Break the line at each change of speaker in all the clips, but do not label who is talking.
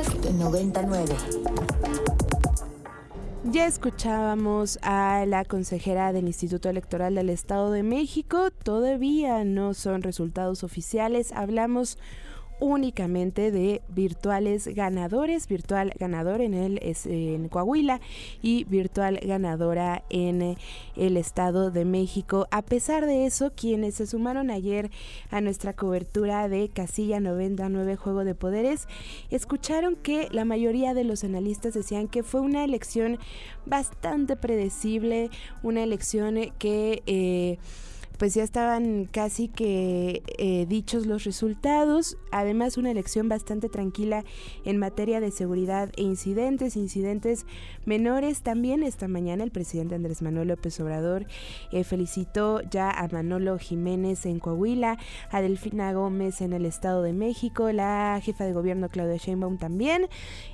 Podcast 99.
Ya escuchábamos a la consejera del Instituto Electoral del Estado de México. Todavía no son resultados oficiales. Hablamos únicamente de virtuales ganadores, virtual ganador en el en Coahuila y virtual ganadora en el Estado de México. A pesar de eso, quienes se sumaron ayer a nuestra cobertura de Casilla 99 Juego de Poderes, escucharon que la mayoría de los analistas decían que fue una elección bastante predecible, una elección que eh, pues ya estaban casi que eh, dichos los resultados. Además, una elección bastante tranquila en materia de seguridad e incidentes, incidentes menores. También esta mañana el presidente Andrés Manuel López Obrador eh, felicitó ya a Manolo Jiménez en Coahuila, a Delfina Gómez en el Estado de México, la jefa de gobierno Claudia Sheinbaum también.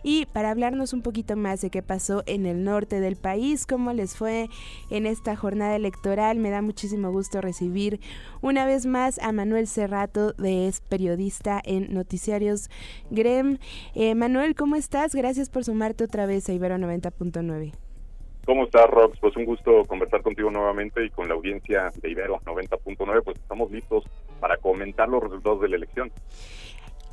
Y para hablarnos un poquito más de qué pasó en el norte del país, cómo les fue en esta jornada electoral, me da muchísimo gusto recibir recibir una vez más a Manuel Cerrato, de es periodista en Noticiarios Grem. Eh, Manuel, ¿cómo estás? Gracias por sumarte otra vez a Ibero 90.9.
¿Cómo estás, Rox? Pues un gusto conversar contigo nuevamente y con la audiencia de Ibero 90.9. Pues estamos listos para comentar los resultados de la elección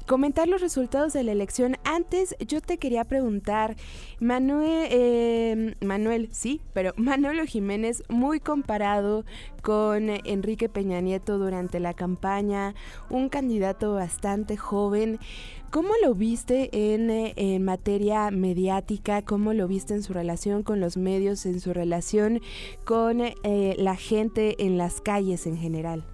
comentar los resultados de la elección. Antes yo te quería preguntar, Manuel, eh, Manuel, sí, pero Manuel Jiménez muy comparado con Enrique Peña Nieto durante la campaña, un candidato bastante joven. ¿Cómo lo viste en, en, materia mediática? ¿Cómo lo viste en su relación con los medios, en su relación con eh, la gente en las calles en general?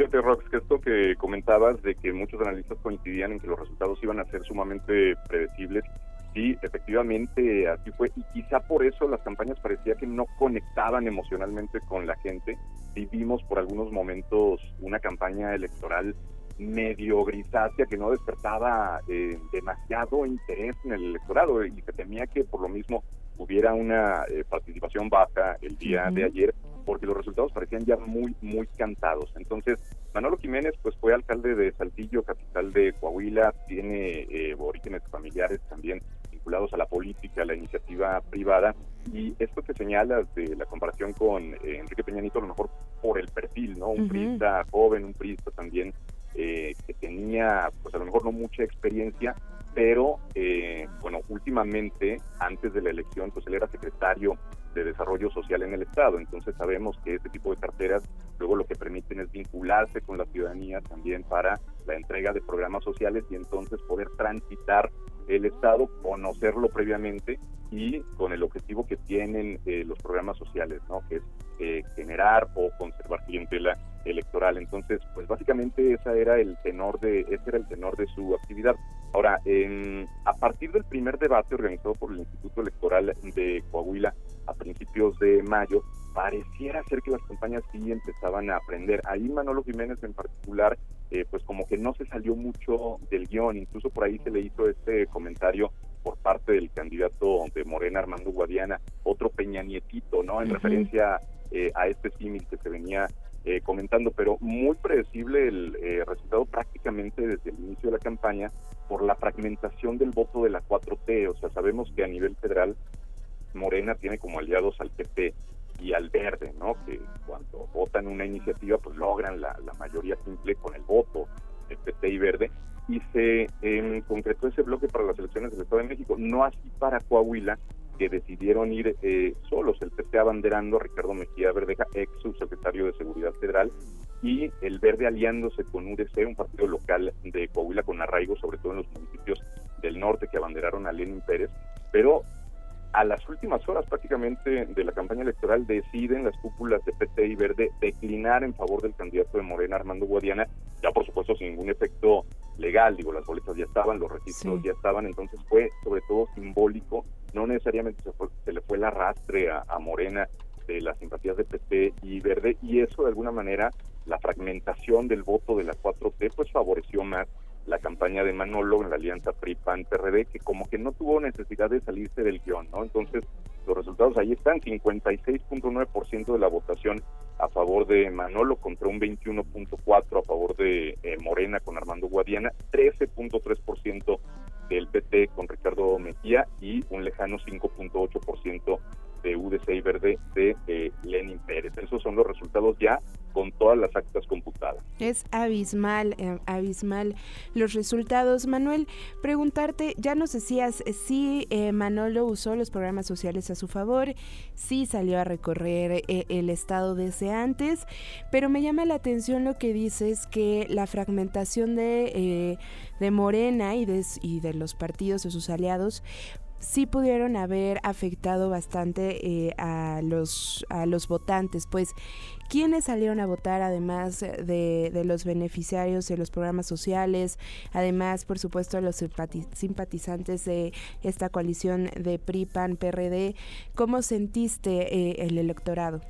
Fíjate, Rox, que esto que comentabas de que muchos analistas coincidían en que los resultados iban a ser sumamente predecibles, sí, efectivamente así fue, y quizá por eso las campañas parecía que no conectaban emocionalmente con la gente. Vivimos por algunos momentos una campaña electoral medio grisácea que no despertaba eh, demasiado interés en el electorado y se temía que por lo mismo hubiera una eh, participación baja el día de ayer porque los resultados parecían ya muy, muy cantados. Entonces, Manolo Jiménez pues fue alcalde de Saltillo, capital de Coahuila, tiene eh, orígenes familiares también vinculados a la política, a la iniciativa privada, y esto que señalas de la comparación con eh, Enrique Peña Nieto, a lo mejor por el perfil, ¿no? Un uh joven, un priista también eh, que tenía, pues a lo mejor no mucha experiencia, pero eh, bueno, últimamente, antes de la elección, pues él era secretario de Desarrollo Social en el Estado, entonces sabemos que este tipo de carteras luego lo que permiten es vincularse con la ciudadanía también para la entrega de programas sociales y entonces poder transitar el Estado, conocerlo previamente y con el objetivo que tienen eh, los programas sociales, ¿no? que es eh, generar o conservar clientela electoral. Entonces, pues básicamente esa era el tenor de ese era el tenor de su actividad. Ahora, a partir del primer debate organizado por el Instituto Electoral de Coahuila a principios de mayo, pareciera ser que las campañas sí empezaban a aprender. Ahí Manolo Jiménez en particular, eh, pues como que no se salió mucho del guion, incluso por ahí se le hizo este comentario por parte del candidato de Morena, Armando Guadiana, otro Peña Nietito, ¿no? En referencia eh, a este símil que se venía eh, comentando, pero muy predecible el eh, resultado prácticamente desde el inicio de la campaña por la fragmentación del voto de la 4T. O sea, sabemos que a nivel federal Morena tiene como aliados al PP y al Verde, ¿no? Que cuando votan una iniciativa, pues logran la, mayoría simple con el voto de PT y Verde. Y se eh, concretó ese bloque para las elecciones del Estado de México, no así para Coahuila, que decidieron ir eh, solos, el PT abanderando a Ricardo Mejía Verdeja, ex subsecretario de Seguridad Federal, y el Verde aliándose con UDC, un partido local de Coahuila con arraigo, sobre todo en los municipios del norte que abanderaron a Lenin Pérez, pero a las últimas horas prácticamente de la campaña electoral deciden las cúpulas de PT y Verde declinar en favor del candidato de Morena, Armando Guadiana, ya por supuesto sin ningún efecto legal, digo, las boletas ya estaban, los registros ya estaban, entonces fue sobre todo simbólico, no necesariamente se, le fue el arrastre a, a Morena de las simpatías de PT y Verde, y eso de alguna manera, la fragmentación del voto de la 4T, pues favoreció más la campaña de Manolo en la alianza PRI-PAN-PRD, que como que no tuvo necesidad de salirse del guion, ¿no? Entonces, los resultados ahí están, 56.9% de la votación a favor de Manolo contra un 21.4% a favor de eh, Morena con Armando Guadiana, 13.3% del PT contra lejano 5.8% de UDC y Verde de eh, Lenin Pérez. Esos son los resultados ya con todas las actas computadas.
Es abismal, eh, abismal los resultados. Manuel, preguntarte, ya nos decías eh, si Manolo usó los programas sociales a su favor, si salió a recorrer el estado desde antes, pero me llama la atención lo que dices que la fragmentación de, de Morena y de, y de los partidos de sus aliados sí pudieron haber afectado bastante eh, a, los, a los votantes, pues ¿quiénes salieron a votar además de, de, los beneficiarios de los programas sociales? Además, por supuesto, los simpatizantes de esta coalición de PRI, PAN, PRD. ¿Cómo sentiste eh, el electorado?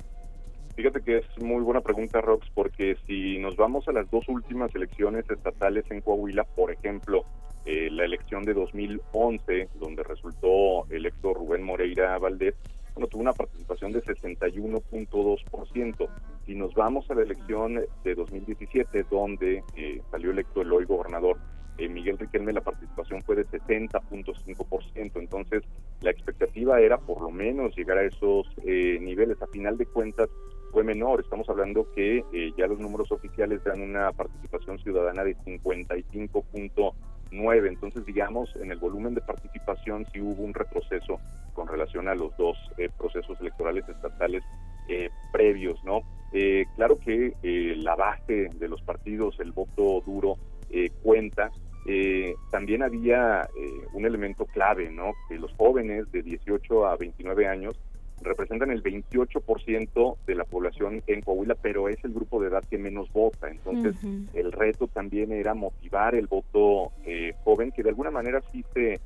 Fíjate que es muy buena pregunta, Rox, porque si nos vamos a las dos últimas elecciones estatales en Coahuila, por ejemplo, eh, la elección de 2011, donde resultó electo Rubén Moreira Valdés, bueno, tuvo una participación de 61.2%. Si nos vamos a la elección de 2017, donde eh, salió electo el hoy gobernador eh, Miguel Riquelme, la participación fue de 60.5%. Entonces, la expectativa era por lo menos llegar a esos eh, niveles. A final de cuentas, fue menor. Estamos hablando que eh, ya los números oficiales dan una participación ciudadana de 55.5%. 9. Entonces, digamos, en el volumen de participación sí hubo un retroceso con relación a los dos eh, procesos electorales estatales eh, previos, ¿no? Eh, claro que eh, la base de los partidos, el voto duro, eh, cuenta. Eh, también había un elemento clave, ¿no? Que los jóvenes de 18 a 29 años representan el 28% de la población en Coahuila, pero es el grupo de edad que menos vota. Entonces, el reto también era motivar el voto eh, joven, que de alguna manera sí se,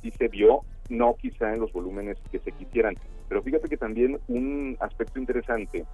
sí se vio, no quizá en los volúmenes que se quisieran. Pero fíjate que también un aspecto interesante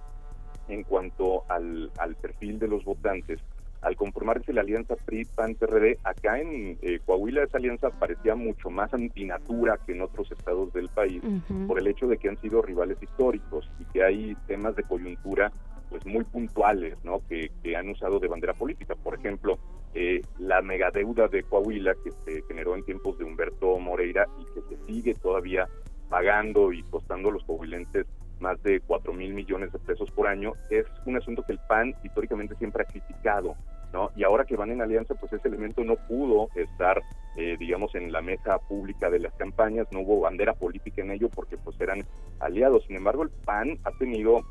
en cuanto al, al perfil de los votantes al conformarse la alianza PRI-PAN-PRD, acá en eh, Coahuila esa alianza parecía mucho más antinatura que en otros estados del país, por el hecho de que han sido rivales históricos y que hay temas de coyuntura pues muy puntuales, ¿no? Que, han usado de bandera política. Por ejemplo, eh, la megadeuda de Coahuila que se generó en tiempos de Humberto Moreira y que se sigue todavía pagando y costando a los coahuilenses más de 4 mil millones de pesos por año, es un asunto que el PAN históricamente siempre ha criticado, ¿no? Y ahora que van en alianza, pues ese elemento no pudo estar, eh, digamos, en la mesa pública de las campañas, no hubo bandera política en ello porque pues eran aliados. Sin embargo, el PAN ha tenido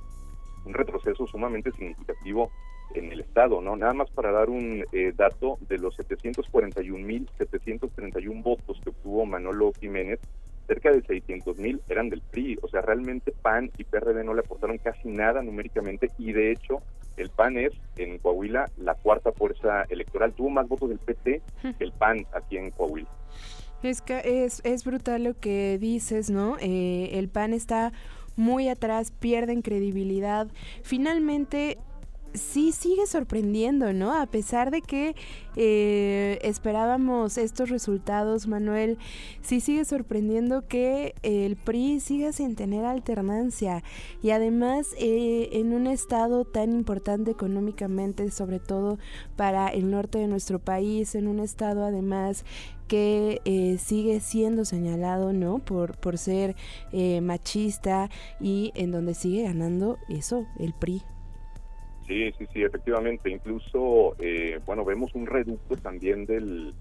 un retroceso sumamente significativo en el estado, ¿no? Nada más para dar un eh, dato de los 741.731 votos que obtuvo Manolo Jiménez, cerca de 600 mil eran del PRI, o sea, realmente PAN y PRD no le aportaron casi nada numéricamente y de hecho el PAN es en Coahuila la cuarta fuerza electoral, tuvo más votos del PT que el PAN aquí en Coahuila.
Es, es, es brutal lo que dices, ¿no? Eh, el PAN está muy atrás, pierden credibilidad. Finalmente, sí sigue sorprendiendo, ¿no? A pesar de que eh, esperábamos estos resultados, Manuel, sí sigue sorprendiendo que el PRI siga sin tener alternancia. Y además eh, en un estado tan importante económicamente, sobre todo para el norte de nuestro país, en un estado además que eh, sigue siendo señalado no por por ser machista y en donde sigue ganando eso el PRI
Sí, sí, sí, efectivamente. Incluso, eh, bueno, vemos un reducto también del,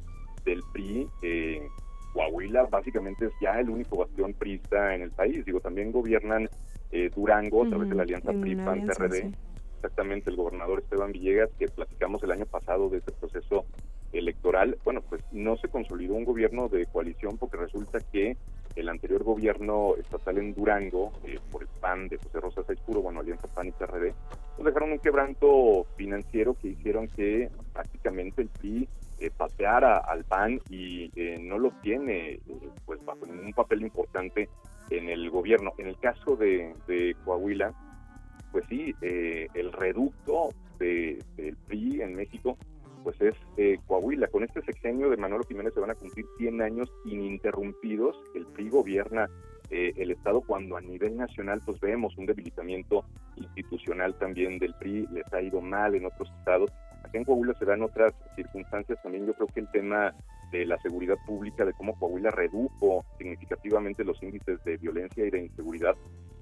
del PRI. Eh, Coahuila básicamente es ya el único bastión prista en el país. Digo, también gobiernan eh, Durango a través de la alianza PRI-PAN-PRD. Exactamente, el gobernador Esteban Villegas, que platicamos el año pasado de este proceso electoral, bueno, pues no se consolidó un gobierno de coalición porque resulta que el anterior gobierno estatal en Durango, eh, por el PAN de José Rosa Puro, bueno, Alianza PAN y PRD, pues dejaron un quebranto financiero que hicieron que prácticamente el PRI eh, paseara al PAN y eh, no lo tiene eh, pues bajo ningún papel importante en el gobierno. En el caso de, de Coahuila, pues sí, el reducto de, del PRI en México pues es eh, Coahuila. Con este sexenio de Manolo Jiménez se van a cumplir 100 años ininterrumpidos. El PRI gobierna eh, el Estado cuando a nivel nacional pues vemos un debilitamiento institucional también del PRI, les ha ido mal en otros estados. Aquí en Coahuila se dan otras circunstancias también. Yo creo que el tema de la seguridad pública, de cómo Coahuila redujo significativamente los índices de violencia y de inseguridad,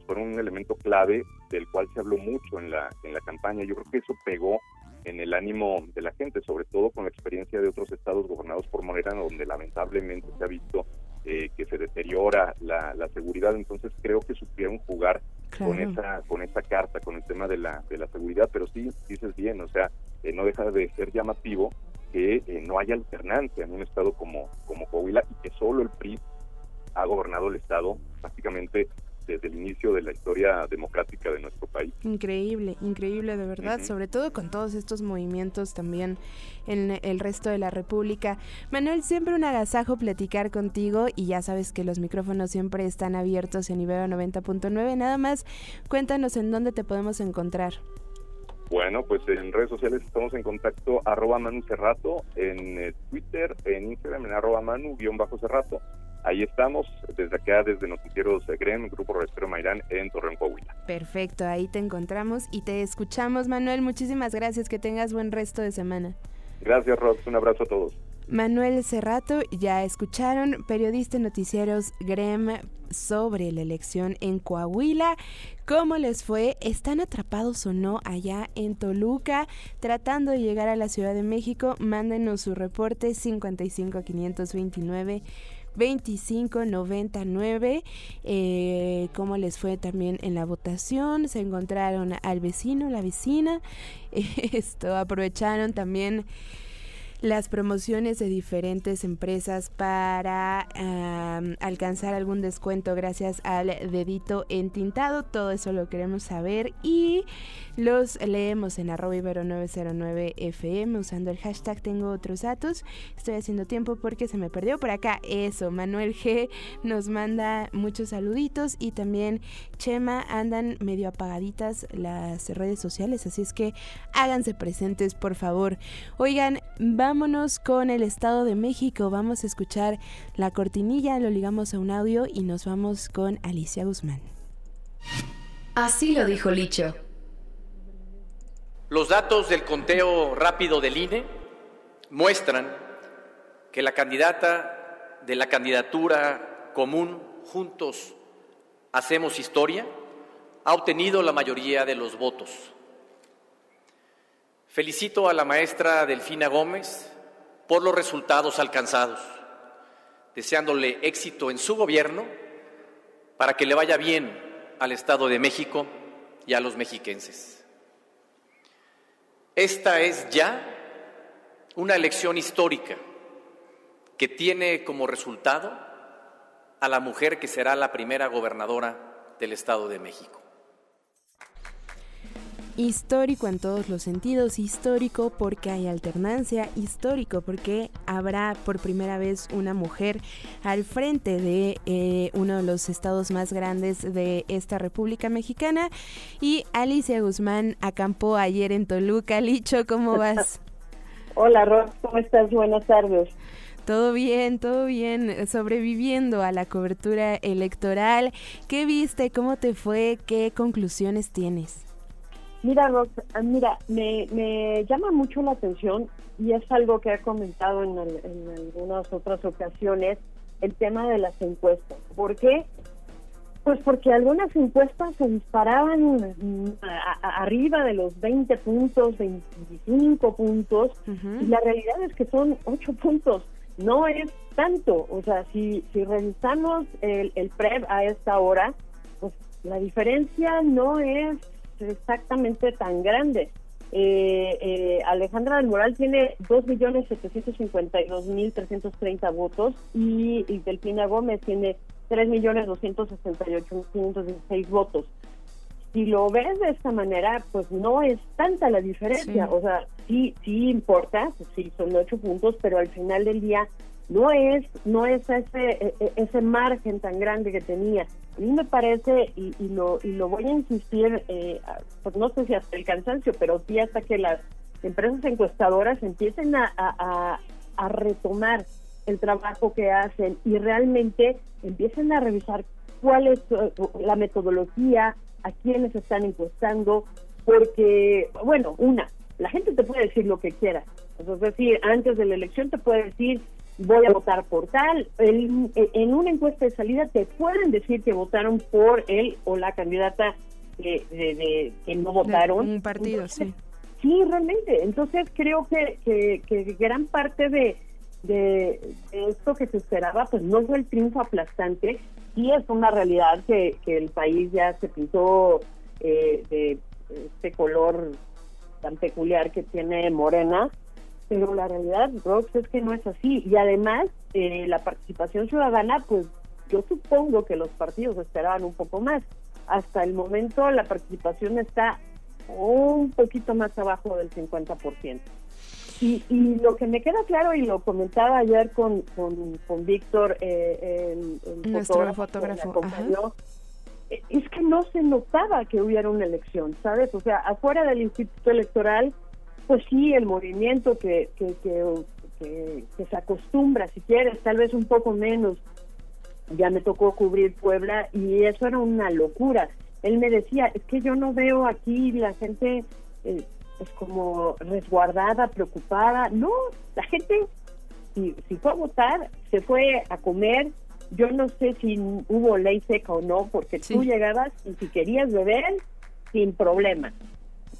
fueron un elemento clave del cual se habló mucho en la, en la campaña. Yo creo que eso pegó en el ánimo de la gente, sobre todo con la experiencia de otros estados gobernados por Morena, donde lamentablemente se ha visto eh, que se deteriora la, seguridad. Entonces creo que supieron jugar con esa con esa carta, con el tema de la, de la seguridad, pero sí, dices bien, o sea, eh, no deja de ser llamativo que eh, no haya alternancia en un estado como, como Coahuila y que solo el PRI ha gobernado el estado prácticamente desde el inicio de la historia democrática de nuestro país.
Increíble, increíble de verdad, sobre todo con todos estos movimientos también en el resto de la República. Manuel, siempre un agasajo platicar contigo y ya sabes que los micrófonos siempre están abiertos en Ibero 90.9. Nada más, cuéntanos en dónde te podemos encontrar.
Bueno, pues en redes sociales estamos en contacto arroba Manu Cerrato, en eh, Twitter, en Instagram, en arroba Manu-Cerrato ahí estamos, desde acá, desde Noticieros GREM, Grupo Respiro Mairán, en Torreón, Coahuila.
Perfecto, ahí te encontramos y te escuchamos, Manuel. Muchísimas gracias, que tengas buen resto de semana.
Gracias, Rox, un abrazo a todos.
Manuel Cerrato, ya escucharon, periodista en noticieros GREM sobre la elección en Coahuila. ¿Cómo les fue? ¿Están atrapados o no allá en Toluca tratando de llegar a la Ciudad de México? Mándenos su reporte 55 529 2599. Eh, ¿Cómo les fue también en la votación? Se encontraron al vecino, la vecina. Esto aprovecharon también las promociones de diferentes empresas para alcanzar algún descuento gracias al dedito entintado. Todo eso lo queremos saber y los leemos en arroba ibero 909 FM usando el hashtag tengo otros datos. Estoy haciendo tiempo porque se me perdió por acá. Eso, Manuel G nos manda muchos saluditos y también Chema andan medio apagaditas las redes sociales, así es que háganse presentes por favor. Oigan, vamos vámonos con el Estado de México. Vamos a escuchar la cortinilla, lo ligamos a un audio y nos vamos con Alicia Guzmán.
Así lo dijo Licho.
Los datos del conteo rápido del INE muestran que la candidata de la candidatura común Juntos Hacemos Historia ha obtenido la mayoría de los votos. Felicito a la maestra Delfina Gómez por los resultados alcanzados, deseándole éxito en su gobierno para que le vaya bien al Estado de México y a los mexiquenses. Esta es ya una elección histórica que tiene como resultado a la mujer que será la primera gobernadora del Estado de México
histórico en todos los sentidos, histórico porque hay alternancia, histórico porque habrá por primera vez una mujer al frente de eh, uno de los estados más grandes de esta República Mexicana y Alicia Guzmán acampó ayer en Toluca. Licho, ¿cómo vas?
Hola, Ros, ¿cómo estás? Buenas tardes.
Todo bien, todo bien, sobreviviendo a la cobertura electoral. ¿Qué viste? ¿Cómo te fue? ¿Qué conclusiones tienes?
Mira, ah, mira, me, me llama mucho la atención y es algo que he comentado en, algunas otras ocasiones, el tema de las encuestas. ¿Por qué? Pues porque algunas encuestas se disparaban mm, arriba de los 20 puntos, 25 puntos, y la realidad es que son 8 puntos. No es tanto. O sea, si, si revisamos el, el PREP a esta hora, pues la diferencia no es exactamente tan grande. Eh, eh, Alejandra del Moral tiene 2.752.330 votos y, y Delfina Gómez tiene 3.268.516 votos. Si lo ves de esta manera, pues no es tanta la diferencia. O sea, sí, sí importa, pues sí, son ocho puntos, pero al final del día no es no es ese e, e, ese margen tan grande que tenía a mí me parece y, lo y lo voy a insistir eh, pues no sé si hasta el cansancio pero sí hasta que las empresas encuestadoras empiecen a, retomar el trabajo que hacen y realmente empiecen a revisar cuál es eh, la metodología a quiénes están encuestando porque bueno una la gente te puede decir lo que quiera. Es decir antes de la elección te puede decir voy a votar por tal. en una encuesta de salida te pueden decir que votaron por él o la candidata de, que no votaron.
un partido, sí.
Sí, realmente. Entonces creo que, que, gran parte de, de, esto que se esperaba, pues no fue el triunfo aplastante. Sí es una realidad que, que el país ya se pintó eh, de este color tan peculiar que tiene Morena, pero la realidad, Rox, es que no es así. Y además, eh, la participación ciudadana, pues yo supongo que los partidos esperaban un poco más. Hasta el momento la participación está un poquito más abajo del 50%. Y, y lo que me queda claro, y lo comentaba ayer con, con, Víctor, eh, el,
Nuestro fotógrafo,
es que no se notaba que hubiera una elección, ¿sabes? O sea, afuera del Instituto Electoral, pues sí, el movimiento que, que, que, se acostumbra, si quieres, tal vez un poco menos. Ya me tocó cubrir Puebla y eso era una locura. Él me decía, es que yo no veo aquí la gente eh, pues como resguardada, preocupada. No, la gente, si, si fue a votar, se fue a comer, yo no sé si hubo ley seca o no, porque tú llegabas y si querías beber, sin problema.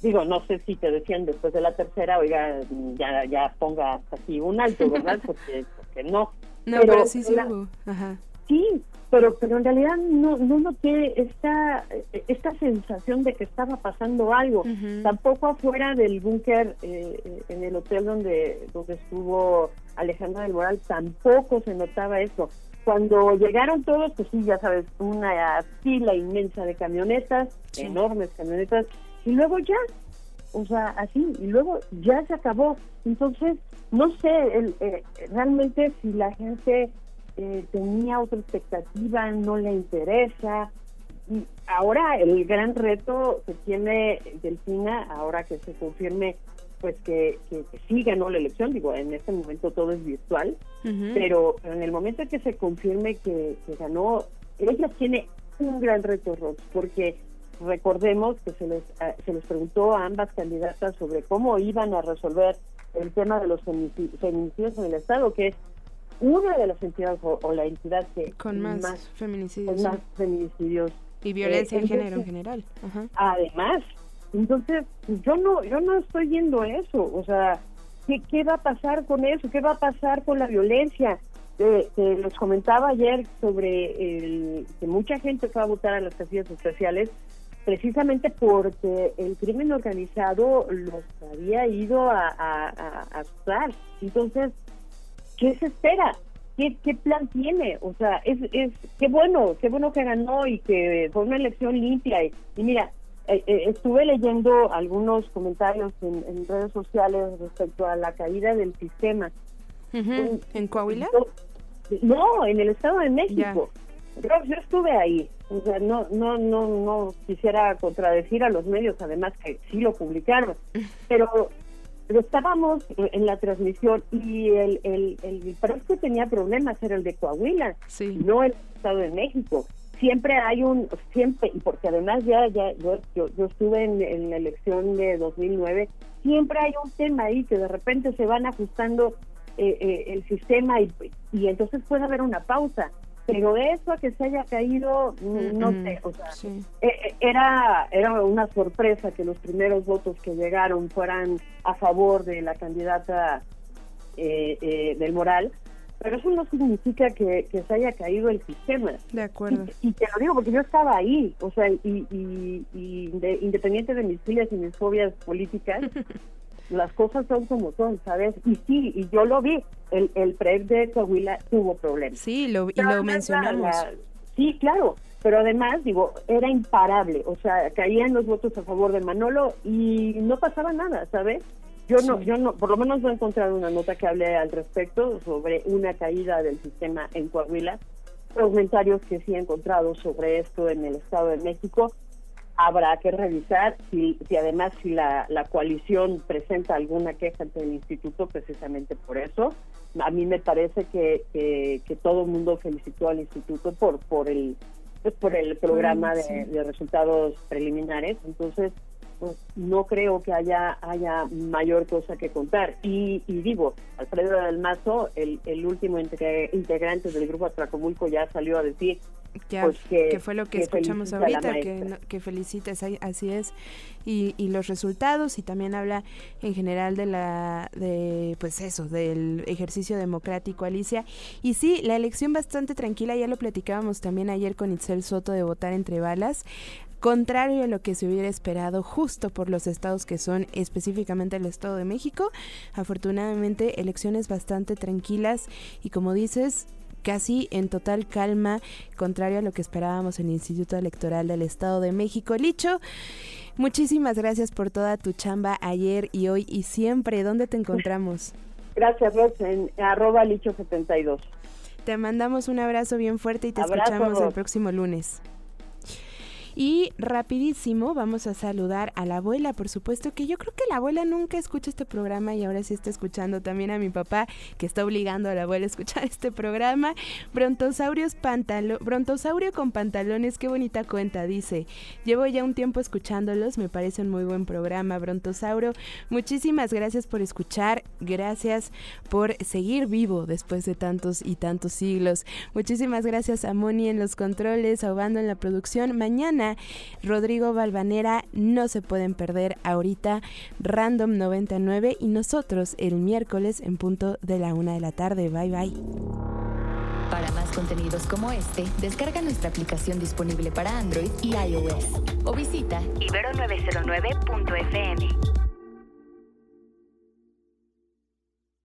Digo, no sé si te decían después de la tercera, oiga, ya, ya ponga así un alto, ¿verdad? Porque, porque no.
No, pero, sí, sí
Sí, pero, pero en realidad no, no noté esta, esta sensación de que estaba pasando algo. Tampoco afuera del búnker, eh, en el hotel donde, donde estuvo Alejandra del Moral, tampoco se notaba eso. Cuando llegaron todos, pues sí, ya sabes, una fila inmensa de camionetas, enormes camionetas, y luego ya, o sea, así, y luego ya se acabó. Entonces, no sé el, eh, realmente si la gente eh, tenía otra expectativa, no le interesa. Y ahora el gran reto que tiene Delfina, ahora que se confirme pues que, que, sí ganó la elección, digo, en este momento todo es virtual, pero en el momento en que se confirme que, ganó, ella tiene un gran reto, Rox, porque recordemos que se les, ah, se les preguntó a ambas candidatas sobre cómo iban a resolver el tema de los feminicidios en el Estado, que es una de las entidades o, la entidad que
con más, feminicidios,
más feminicidios
y violencia de género en general.
Además, entonces, yo no, yo no estoy viendo eso. O sea, ¿qué, qué va a pasar con eso? ¿Qué va a pasar con la violencia? Eh, les comentaba ayer sobre el, que mucha gente fue a votar a las casillas especiales precisamente porque el crimen organizado los había ido a, a, Entonces, ¿qué se espera? ¿Qué, ¿Qué plan tiene? O sea, es, es qué bueno, qué bueno que ganó y que fue una elección limpia. y mira, eh, eh, estuve leyendo algunos comentarios en, redes sociales respecto a la caída del sistema.
¿En Coahuila?
No, en el Estado de México. Yo, estuve ahí. O sea, no, no, no, no quisiera contradecir a los medios, además que sí lo publicaron. Pero, estábamos en la transmisión y el, el, el, que tenía problemas era el de Coahuila, no el Estado de México siempre hay un, siempre, y porque además ya, ya yo, yo, estuve en, la elección de 2009, siempre hay un tema ahí que de repente se van ajustando eh, eh, el sistema y, y entonces puede haber una pausa. Pero eso a que se haya caído, no sé, o sea, eh, era, era una sorpresa que los primeros votos que llegaron fueran a favor de la candidata del Moral, pero eso no significa que, se haya caído el sistema.
De acuerdo.
Y, te lo digo porque yo estaba ahí, o sea, y, y, independiente de mis filias y mis fobias políticas, las cosas son como son, ¿sabes? Y sí, y yo lo vi, el, el de Coahuila tuvo problemas.
Sí, lo, y lo mencionamos.
sí, claro, pero además, digo, era imparable, o sea, caían los votos a favor de Manolo y no pasaba nada, ¿sabes? Yo no, yo no, por lo menos no he encontrado una nota que hable al respecto sobre una caída del sistema en Coahuila. Los comentarios que sí he encontrado sobre esto en el Estado de México habrá que revisar si, si además si la, la coalición presenta alguna queja ante el instituto precisamente por eso. A mí me parece que, que, todo el mundo felicitó al instituto por por el pues por el programa de, de resultados preliminares. Entonces pues no creo que haya haya mayor cosa que contar. Y, digo, Alfredo del Mazo, el, el último integrante del grupo Atracomulco, ya salió a decir
pues que, fue lo que, escuchamos ahorita, que, que felicites, así es, y, y, los resultados, y también habla en general de la, de, pues eso, del ejercicio democrático, Alicia. Y sí, la elección bastante tranquila, ya lo platicábamos también ayer con Itzel Soto de votar entre balas contrario a lo que se hubiera esperado justo por los estados que son específicamente el Estado de México. Afortunadamente, elecciones bastante tranquilas y como dices, casi en total calma, contrario a lo que esperábamos en el Instituto Electoral del Estado de México. Licho, muchísimas gracias por toda tu chamba ayer y hoy y siempre. ¿Dónde te encontramos?
Gracias, Rox, en arroba licho72.
Te mandamos un abrazo bien fuerte y te escuchamos el próximo lunes. Y rapidísimo vamos a saludar a la abuela, por supuesto que yo creo que la abuela nunca escucha este programa y ahora sí está escuchando también a mi papá que está obligando a la abuela a escuchar este programa. Brontosaurios pantalo Brontosaurio con pantalones, qué bonita cuenta, dice. Llevo ya un tiempo escuchándolos, me parece un muy buen programa, Brontosaurio. Muchísimas gracias por escuchar, gracias por seguir vivo después de tantos y tantos siglos. Muchísimas gracias a Moni en los controles, ahogando en la producción. Rodrigo Balvanera, no se pueden perder ahorita Random 99 y nosotros el miércoles en punto de la una de la tarde. Bye bye.
Para más contenidos como este, descarga nuestra aplicación disponible para Android y iOS o visita ibero909.fm.